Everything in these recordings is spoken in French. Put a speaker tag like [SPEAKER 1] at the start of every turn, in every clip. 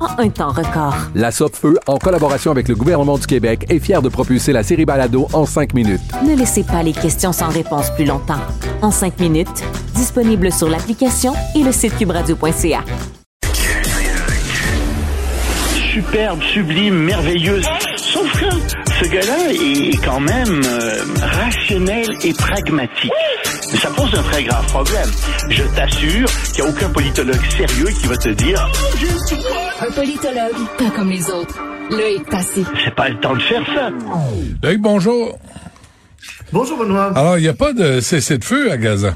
[SPEAKER 1] en un temps record.
[SPEAKER 2] La Feu, en collaboration avec le gouvernement du Québec, est fière de propulser la série Balado en cinq minutes.
[SPEAKER 1] Ne laissez pas les questions sans réponse plus longtemps. En cinq minutes, disponible sur l'application et le site cubradio.ca.
[SPEAKER 3] Superbe, sublime, merveilleuse. Sauf que ce gars-là est quand même euh, rationnel et pragmatique. Mais ça pose un très grave problème. Je t'assure qu'il n'y a aucun politologue sérieux qui va te dire
[SPEAKER 4] Un politologue, pas comme les autres. Loïc passé.
[SPEAKER 3] c'est pas le temps de faire ça.
[SPEAKER 5] Loïc, bonjour.
[SPEAKER 6] Bonjour Benoît.
[SPEAKER 5] Alors, il n'y a pas de cessez-le-feu à Gaza?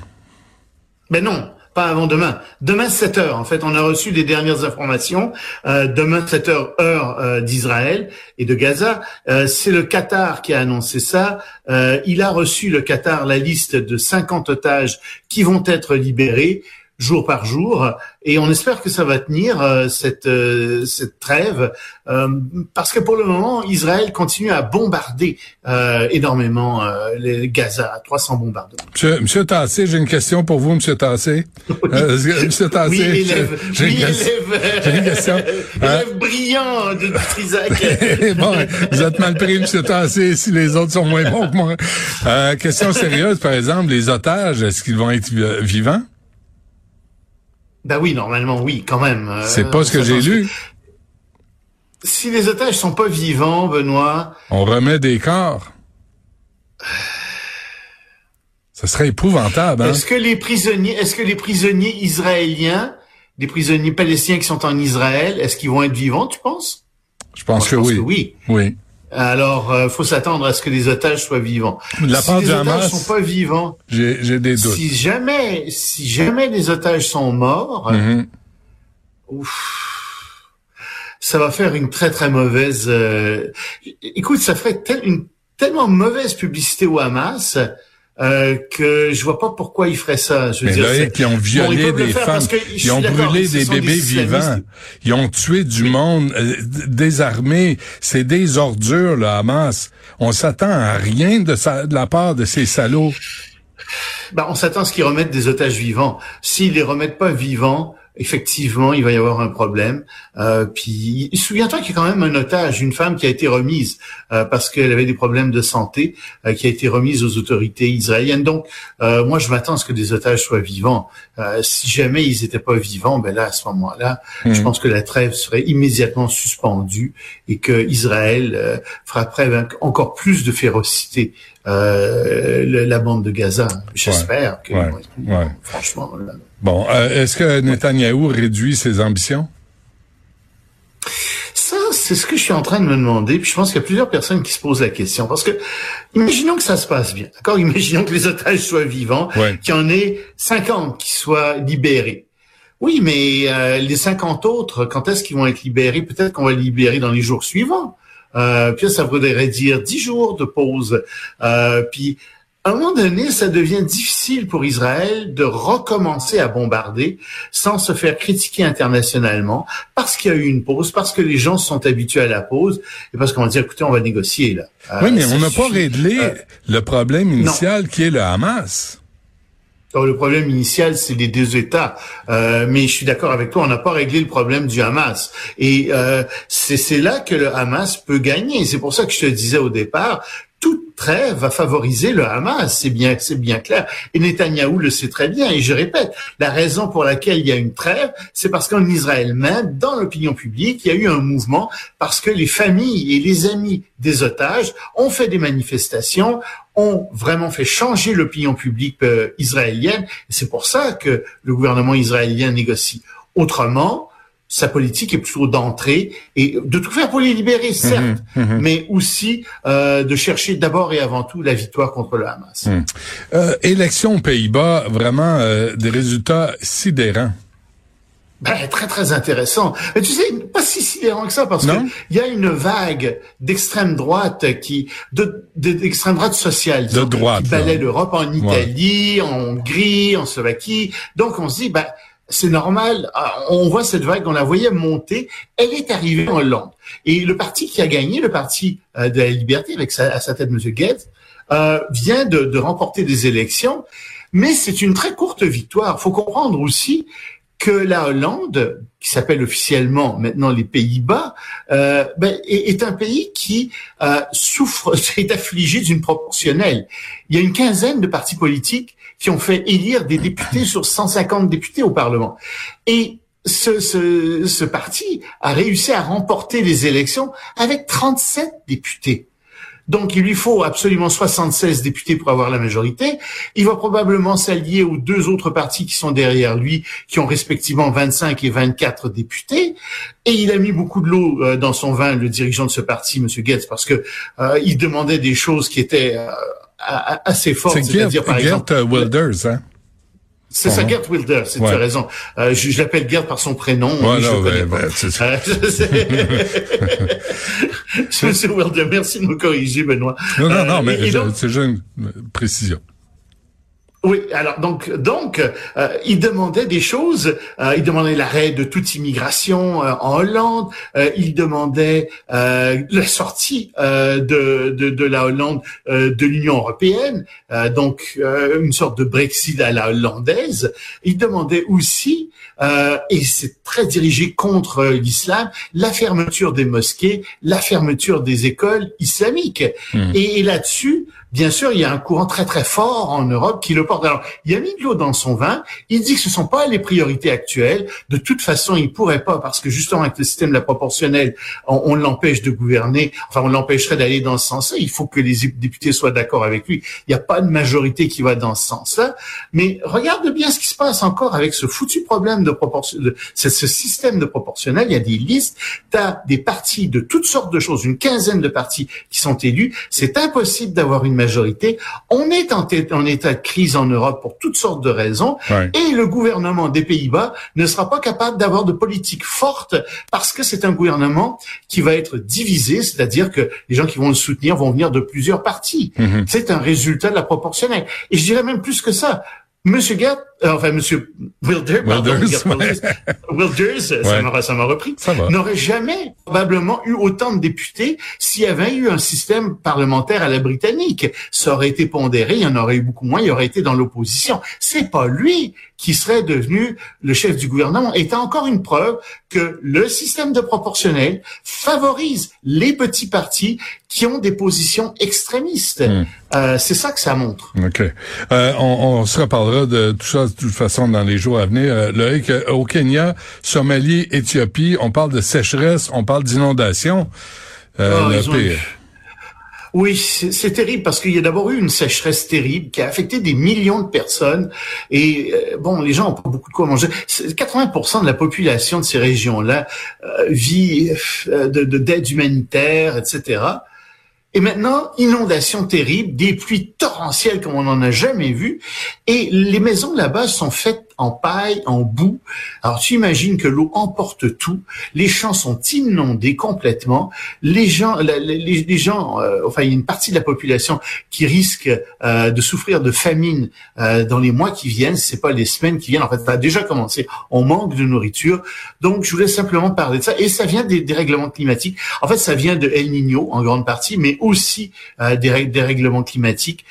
[SPEAKER 6] Ben non, pas avant demain. Demain 7 heures. En fait, on a reçu les dernières informations. Euh, demain 7 heures heure euh, d'Israël et de Gaza. Euh, c'est le Qatar qui a annoncé ça. Il a reçu le Qatar la liste de 50 otages qui vont être libérés jour par jour et on espère que ça va tenir euh, cette euh, cette trêve euh, parce que pour le moment Israël continue à bombarder euh, énormément euh, les Gaza 300 bombardements.
[SPEAKER 5] Monsieur, Monsieur Tassé, j'ai une question pour vous, Monsieur Tassé. Euh, Monsieur Tassé,
[SPEAKER 6] Oui, élève,
[SPEAKER 5] j'ai
[SPEAKER 6] oui,
[SPEAKER 5] une, question- une question.
[SPEAKER 6] élève brillant de Trisac.
[SPEAKER 5] bon, vous êtes mal pris, Monsieur Tassé, si les autres sont moins bons que moi. Question sérieuse, par exemple, les otages, est-ce qu'ils vont être vi- vivants?
[SPEAKER 6] Ben oui, normalement, oui, quand même. Euh,
[SPEAKER 5] C'est pas ce que j'ai lu.
[SPEAKER 6] Si les otages sont pas vivants, Benoît,
[SPEAKER 5] On remet des corps. Ça serait épouvantable, hein?
[SPEAKER 6] est-ce que les prisonniers, est-ce que les prisonniers israéliens, les prisonniers palestiniens qui sont en Israël, est-ce qu'ils vont être vivants, tu penses?
[SPEAKER 5] Je pense,
[SPEAKER 6] Je
[SPEAKER 5] que,
[SPEAKER 6] pense
[SPEAKER 5] oui.
[SPEAKER 6] que oui.
[SPEAKER 5] Oui.
[SPEAKER 6] Alors, euh, faut s'attendre à ce que les otages soient vivants.
[SPEAKER 5] De la
[SPEAKER 6] si
[SPEAKER 5] part
[SPEAKER 6] les
[SPEAKER 5] du
[SPEAKER 6] otages
[SPEAKER 5] Hamas,
[SPEAKER 6] sont pas vivants,
[SPEAKER 5] J'ai des doutes.
[SPEAKER 6] si jamais, si jamais les otages sont morts,
[SPEAKER 5] Mhm.
[SPEAKER 6] Ouf. Ça va faire une très très mauvaise. euh, Écoute, ça ferait tel- une tellement mauvaise publicité au Hamas euh, que je vois pas pourquoi ils feraient ça. Je veux
[SPEAKER 5] Mais
[SPEAKER 6] dire,
[SPEAKER 5] là, qui ont violé des femmes, ils ont brûlé des bébés vivants, ils ont tué du monde euh, d- désarmé. C'est des ordures, le Hamas. On s'attend à rien de, sa- de la part de ces salauds.
[SPEAKER 6] Ben, on s'attend à ce qu'ils remettent des otages vivants. S'ils les remettent pas vivants, effectivement, il va y avoir un problème. Euh, puis, souviens-toi qu'il y a quand même un otage, une femme qui a été remise euh, parce qu'elle avait des problèmes de santé, euh, qui a été remise aux autorités israéliennes. Donc, euh, moi, je m'attends à ce que des otages soient vivants. Euh, si jamais ils n'étaient pas vivants, ben là, à ce moment-là, je
[SPEAKER 5] Mhm.
[SPEAKER 6] pense que la trêve serait immédiatement suspendue et que Israël euh, fera preuve avec encore plus de férocité euh, le- la bande de Gaza. J'espère que,
[SPEAKER 5] Ouais. Ouais.
[SPEAKER 6] franchement. là.
[SPEAKER 5] Bon, euh, est-ce que Netanyahou réduit ses ambitions?
[SPEAKER 6] Ça, c'est ce que je suis en train de me demander. Puis je pense qu'il y a plusieurs personnes qui se posent la question. Parce que, imaginons que ça se passe bien. D'accord? Imaginons que les otages soient vivants,
[SPEAKER 5] Ouais.
[SPEAKER 6] qu'il y en ait 50 qui soient libérés. Oui, mais euh, les 50 autres, quand est-ce qu'ils vont être libérés? Peut-être qu'on va les libérer dans les jours suivants. Euh, puis ça voudrait dire 10 jours de pause. Euh, puis à un moment donné, ça devient difficile pour Israël de recommencer à bombarder sans se faire critiquer internationalement parce qu'il y a eu une pause, parce que les gens sont habitués à la pause et parce qu'on va dire, écoutez, on va négocier là. Euh,
[SPEAKER 5] oui, mais on n'a pas réglé
[SPEAKER 6] Euh,
[SPEAKER 5] le problème initial qui est le Hamas.
[SPEAKER 6] Donc, le problème initial, c'est les deux États. Euh, mais je suis d'accord avec toi, on n'a pas réglé le problème du Hamas. Et euh, c'est là que le Hamas peut gagner. C'est pour ça que je te disais au départ, trêve va favoriser le Hamas, c'est bien, c'est bien clair. Et Netanyahou le sait très bien. Et je répète, la raison pour laquelle il y a une trêve, c'est parce qu'en Israël même, dans l'opinion publique, il y a eu un mouvement parce que les familles et les amis des otages ont fait des manifestations, ont vraiment fait changer l'opinion publique euh, israélienne. C'est pour ça que le gouvernement israélien négocie. Autrement, sa politique est plutôt d'entrer et de tout faire pour les libérer, mhm, certes, mhm. mais aussi euh, de chercher d'abord et avant tout la victoire contre le Hamas.
[SPEAKER 5] Mhm. Euh, élection aux Pays-Bas, vraiment euh, des résultats sidérants.
[SPEAKER 6] Ben, très très intéressant. Mais tu sais, pas si sidérant que ça parce que il y a une vague d'extrême droite qui de d'extrême droite sociale
[SPEAKER 5] de droite,
[SPEAKER 6] qui balaie l'Europe en Italie, en Hongrie, en Slovaquie. Donc on se dit ben c'est normal. Ah, on voit cette vague, on la voyait monter. Elle est arrivée en Hollande. Et le parti qui a gagné, le parti euh, de la liberté, avec sa, à sa tête M. Guedes, euh, vient de, remporter des élections. Mais c'est une très courte victoire. Faut comprendre aussi que la Hollande, qui s'appelle officiellement maintenant les Pays-Bas, euh, ben, est, un pays qui euh, souffre, est affligé d'une proportionnelle. Il y a une quinzaine de partis politiques qui ont fait élire des députés sur 150 députés au Parlement. Et ce, ce, ce parti a réussi à remporter les élections avec 37 députés. Donc, il lui faut absolument 76 députés pour avoir la majorité. Il va probablement s'allier aux deux autres partis qui sont derrière lui, qui ont respectivement 25 et 24 députés. Et il a mis beaucoup de l'eau euh, dans son vin, le dirigeant de ce parti, M. Goetz, parce que euh, il demandait des choses qui étaient euh, assez fortes.
[SPEAKER 5] C'est-à-dire, par exemple... Wilders, hein?
[SPEAKER 6] C'est ça. Gert Wilder, c'est tu as raison. Euh, je, je l'appelle Gert par son prénom. Ouais, non, ben, c'est ça. Monsieur Wilder, merci de me corriger, Benoît.
[SPEAKER 5] Non, non, non, euh, mais c'est juste une précision.
[SPEAKER 6] Oui, alors donc donc euh, il demandait des choses. Euh, il demandait l'arrêt de toute immigration euh, en Hollande. Euh, il demandait la sortie de, de, de la Hollande de l'Union européenne, donc une sorte de Brexit à la hollandaise. Il demandait aussi et c'est très dirigé contre l'islam, la fermeture des mosquées, la fermeture des écoles islamiques. Hmm. Et, et là-dessus, bien sûr, il y a un courant très très fort en Europe qui le porte. Alors, il a mis de l'eau dans son vin. Il dit que ce sont pas les priorités actuelles. De toute façon, il pourrait pas parce que justement avec le système de la proportionnelle, on, l'empêche de gouverner. Enfin, on l'empêcherait d'aller dans ce sens-là. Il faut que les députés soient d'accord avec lui. Il n'y a pas de majorité qui va dans ce sens-là. Mais regarde bien ce qui se passe encore avec ce foutu problème de proportion, de, ce, système de proportionnel. Il y a des listes. Tu as des partis de toutes sortes de choses, une quinzaine de partis qui sont élus. C'est impossible d'avoir une majorité. On est en, en, état de crise en Europe pour toutes sortes de raisons. Et le gouvernement des Pays-Bas ne sera pas capable d'avoir de politique forte parce que c'est un gouvernement qui va être divisé, c'est-à-dire que les gens qui vont le soutenir vont venir de plusieurs partis. Mm-hmm. C'est un résultat de la proportionnelle. Et je dirais même plus que ça. Monsieur Gert, euh, enfin Monsieur Wilders, Wilders, ça m'a repris, n'aurait jamais probablement eu autant de députés s'il y avait eu un système parlementaire à la britannique. Ça aurait été pondéré, il y en aurait eu beaucoup moins, il aurait été dans l'opposition. C'est pas lui qui serait devenu le chef du gouvernement. Et encore une preuve que le système de proportionnel favorise les petits partis qui ont des positions extrémistes. Hmm. Euh, c'est ça que ça montre.
[SPEAKER 5] OK. Euh, on, on, se reparlera de tout ça de toute façon dans les jours à venir. Euh, Loïc, au Kenya, Somalie, Éthiopie, on parle de sécheresse, on parle d'inondation. Euh,
[SPEAKER 6] oh, oui, c'est terrible parce qu'il y a d'abord eu une sécheresse terrible qui a affecté des millions de personnes. Et euh, bon, les gens ont pas beaucoup de quoi manger. 80% de la population de ces régions-là euh, vit euh, de d'aide humanitaire, etc. Et maintenant, inondation terrible, des pluies torrentielles comme on n'en a jamais vu. Et les maisons là-bas sont faites en paille, en boue. Alors tu imagines que l'eau emporte tout, les champs sont inondés complètement, les gens, les, gens, euh, enfin il y a une partie de la population qui risque euh, de souffrir de famine euh, dans les mois qui viennent, c'est pas les semaines qui viennent. En fait, ça a déjà commencé. On manque de nourriture, donc je voulais simplement parler de ça. Et ça vient des dérèglements climatiques. En fait, ça vient de El Niño en grande partie, mais aussi des dérèglements climatiques.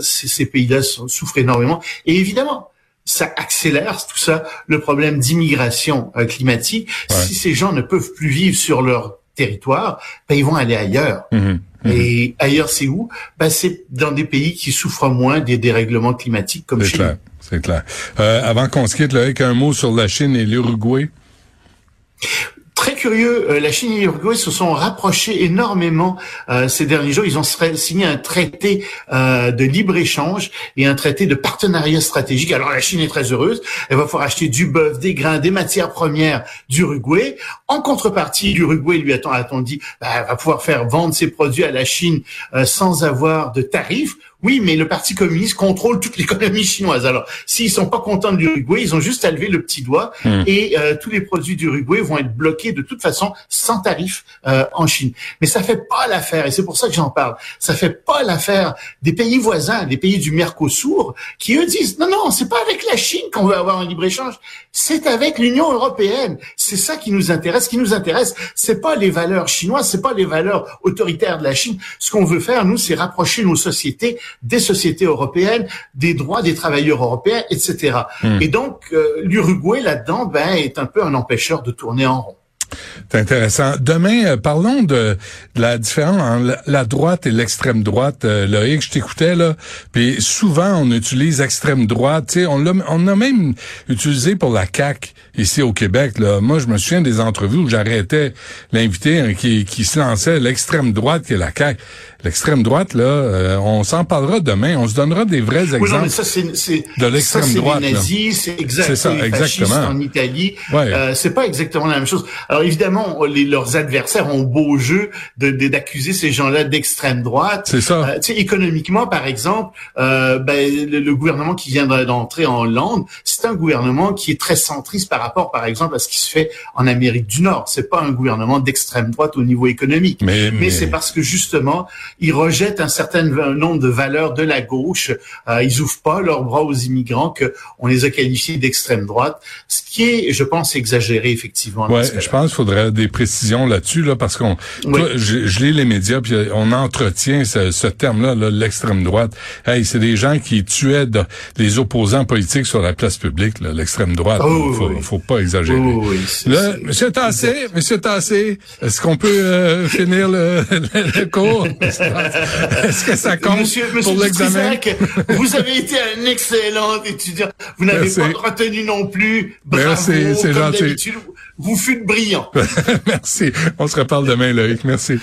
[SPEAKER 6] ces, ces pays-là souffrent énormément. Et évidemment, ça accélère tout ça, le problème d'immigration euh, climatique. Si ces gens ne peuvent plus vivre sur leur territoire, ben, ils vont aller ailleurs.
[SPEAKER 5] Mhm.
[SPEAKER 6] Mhm. Et ailleurs, c'est où? Ben, C'est dans des pays qui souffrent moins des dérèglements climatiques comme chez
[SPEAKER 5] clair, C'est clair. Euh, avant qu'on se quitte, là, avec un mot sur la Chine et l'Uruguay.
[SPEAKER 6] Très curieux, euh, la Chine et l'Uruguay se sont rapprochés énormément euh, ces derniers jours. Ils ont signé un traité euh, de libre-échange et un traité de partenariat stratégique. Alors la Chine est très heureuse. Elle va pouvoir acheter du bœuf, des grains, des matières premières d'Uruguay. En contrepartie, l'Uruguay lui a dit, bah, va pouvoir faire vendre ses produits à la Chine sans avoir de tarifs. Oui, mais le Parti communiste contrôle toute l'économie chinoise. Alors, s'ils sont pas contents de l'Uruguay, ils ont juste à lever le petit doigt hmm. et euh, tous les produits d'Uruguay vont être bloqués de toute façon sans tarif euh, en Chine. Mais ça fait pas l'affaire, et c'est pour ça que j'en parle. Ça fait pas l'affaire des pays voisins, des pays du Mercosur, qui eux disent non, non, c'est pas avec la Chine qu'on veut avoir un libre échange, c'est avec l'Union européenne. C'est ça qui nous intéresse. Ce qui nous intéresse, c'est pas les valeurs chinoises, c'est pas les valeurs autoritaires de la Chine. Ce qu'on veut faire, nous, c'est rapprocher nos sociétés des sociétés européennes, des droits des travailleurs européens, etc. Hmm. Et donc, euh, l'Uruguay, là-dedans, ben, est un peu un empêcheur de tourner en rond.
[SPEAKER 5] C'est intéressant. Demain, euh, parlons de, la différence entre la droite et l'extrême droite. Euh, Loïc, je t'écoutais là, puis souvent on utilise extrême droite. On l'a, on a même utilisé pour la CAC ici au Québec. Là. Moi, je me souviens des entrevues où j'arrêtais l'invité hein, qui, qui se lançait l'extrême droite qui est la CAC l'extrême droite, là, euh, on s'en parlera demain. On se donnera des vrais exemples oui, non, ça, c'est, de l'extrême droite.
[SPEAKER 6] C'est les c'est exact, ça, exactement. en Italie. Ouais. Euh, c'est pas exactement la même chose. Alors évidemment, les, leurs adversaires ont beau jeu de, d'accuser ces gens-là d'extrême droite.
[SPEAKER 5] C'est ça.
[SPEAKER 6] Euh, économiquement, par exemple, euh, ben, le, gouvernement qui vient d'entrer en Hollande, c'est un gouvernement qui est très centriste par rapport, par exemple, à ce qui se fait en Amérique du Nord. C'est pas un gouvernement d'extrême droite au niveau économique. Mais, mais... mais c'est parce que justement, ils rejettent un certain nombre de valeurs de la gauche. Euh, ils ouvrent pas leurs bras aux immigrants que on les a qualifiés d'extrême droite, ce qui est, je pense, exagéré effectivement.
[SPEAKER 5] Ouais, je pense qu'il faudrait des précisions là-dessus là, parce qu'on, je, lis les médias puis on entretient ce, terme-là, l'extrême droite. Hey, c'est des gens qui tuaient des opposants politiques sur la place publique, l'extrême droite. Oh, faut, faut pas exagérer. Oh, là, Monsieur Tassé, Monsieur Tassé, est-ce qu'on peut euh, finir le, le cours? Est-ce que ça compte monsieur, pour l'examen?
[SPEAKER 6] Vous avez été un excellent étudiant. Vous n'avez pas retenu non plus. Bravo, Merci, c'est gentil. Vous fûtes brillant.
[SPEAKER 5] Merci. On se reparle demain, Loïc. Merci.